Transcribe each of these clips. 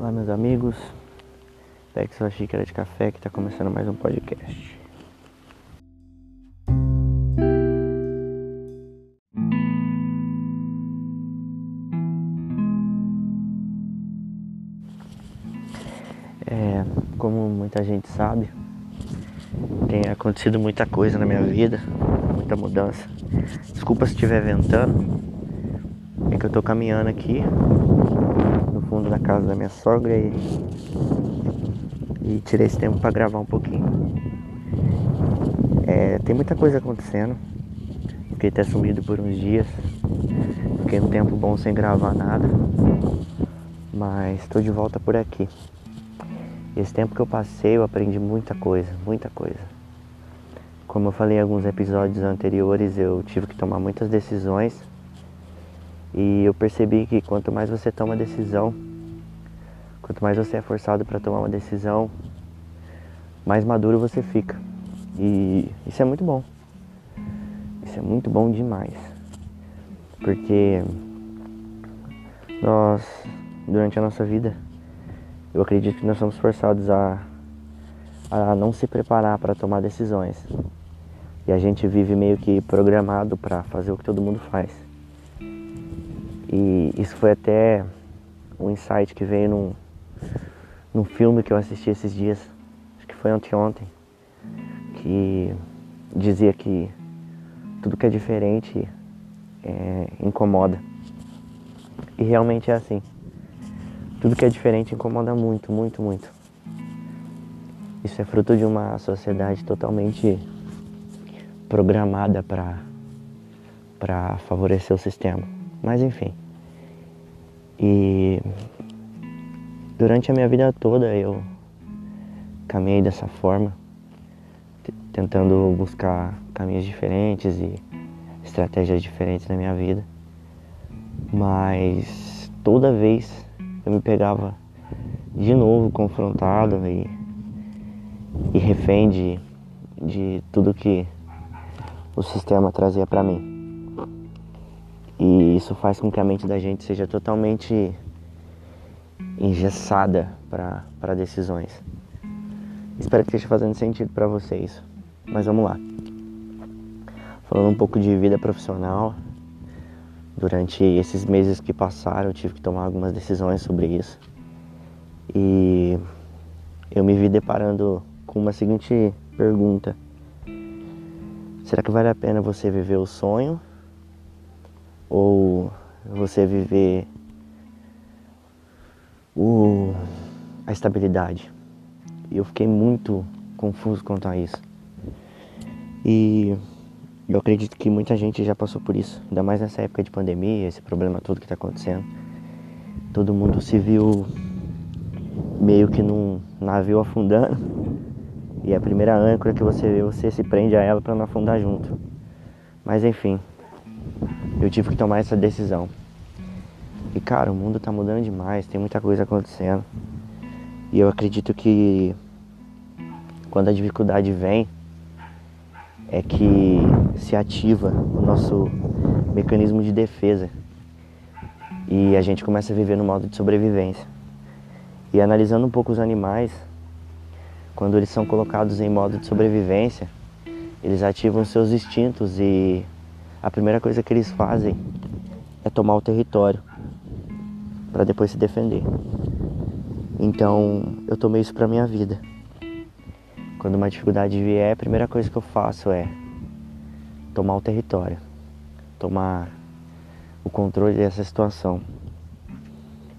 Olá, meus amigos. Pegue sua xícara de café que está começando mais um podcast. É, como muita gente sabe, tem acontecido muita coisa na minha vida, muita mudança. Desculpa se estiver ventando, é que eu tô caminhando aqui fundo da casa da minha sogra e, e tirei esse tempo para gravar um pouquinho. É, tem muita coisa acontecendo. Fiquei até sumido por uns dias. Fiquei um tempo bom sem gravar nada. Mas estou de volta por aqui. Esse tempo que eu passei eu aprendi muita coisa, muita coisa. Como eu falei em alguns episódios anteriores, eu tive que tomar muitas decisões e eu percebi que quanto mais você toma decisão, quanto mais você é forçado para tomar uma decisão, mais maduro você fica. E isso é muito bom. Isso é muito bom demais. Porque nós, durante a nossa vida, eu acredito que nós somos forçados a, a não se preparar para tomar decisões. E a gente vive meio que programado para fazer o que todo mundo faz. E isso foi até um insight que veio num, num filme que eu assisti esses dias, acho que foi anteontem, que dizia que tudo que é diferente é, incomoda. E realmente é assim. Tudo que é diferente incomoda muito, muito, muito. Isso é fruto de uma sociedade totalmente programada para favorecer o sistema. Mas enfim. E durante a minha vida toda eu caminhei dessa forma, tentando buscar caminhos diferentes e estratégias diferentes na minha vida. Mas toda vez eu me pegava de novo confrontado e, e refém de, de tudo que o sistema trazia para mim. E isso faz com que a mente da gente seja totalmente engessada para decisões. Espero que esteja fazendo sentido para vocês. Mas vamos lá. Falando um pouco de vida profissional, durante esses meses que passaram, eu tive que tomar algumas decisões sobre isso. E eu me vi deparando com uma seguinte pergunta: Será que vale a pena você viver o sonho ou você viver o, a estabilidade. E eu fiquei muito confuso quanto a isso. E eu acredito que muita gente já passou por isso, ainda mais nessa época de pandemia, esse problema todo que está acontecendo. Todo mundo se viu meio que num navio afundando. E a primeira âncora que você vê, você se prende a ela para não afundar junto. Mas enfim, eu tive que tomar essa decisão. E cara, o mundo tá mudando demais, tem muita coisa acontecendo. E eu acredito que quando a dificuldade vem, é que se ativa o nosso mecanismo de defesa. E a gente começa a viver no modo de sobrevivência. E analisando um pouco os animais, quando eles são colocados em modo de sobrevivência, eles ativam seus instintos e a primeira coisa que eles fazem é tomar o território para depois se defender. Então, eu tomei isso para minha vida. Quando uma dificuldade vier, a primeira coisa que eu faço é tomar o território, tomar o controle dessa situação,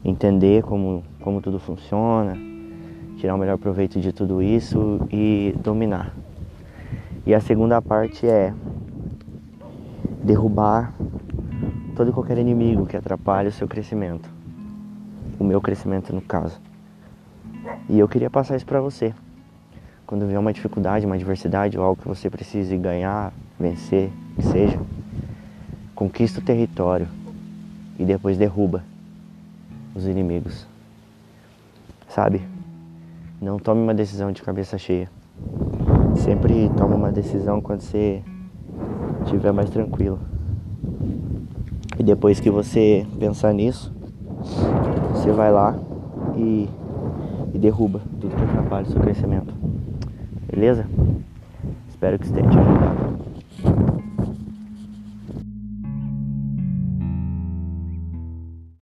entender como, como tudo funciona, tirar o melhor proveito de tudo isso e dominar. E a segunda parte é derrubar todo e qualquer inimigo que atrapalhe o seu crescimento. O meu crescimento, no caso. E eu queria passar isso para você. Quando vier uma dificuldade, uma adversidade ou algo que você precise ganhar, vencer, que seja, conquista o território e depois derruba os inimigos. Sabe? Não tome uma decisão de cabeça cheia. Sempre tome uma decisão quando você estiver mais tranquilo. E depois que você pensar nisso, você vai lá e, e derruba tudo que atrapalha o seu crescimento. Beleza? Espero que esteja ajudado.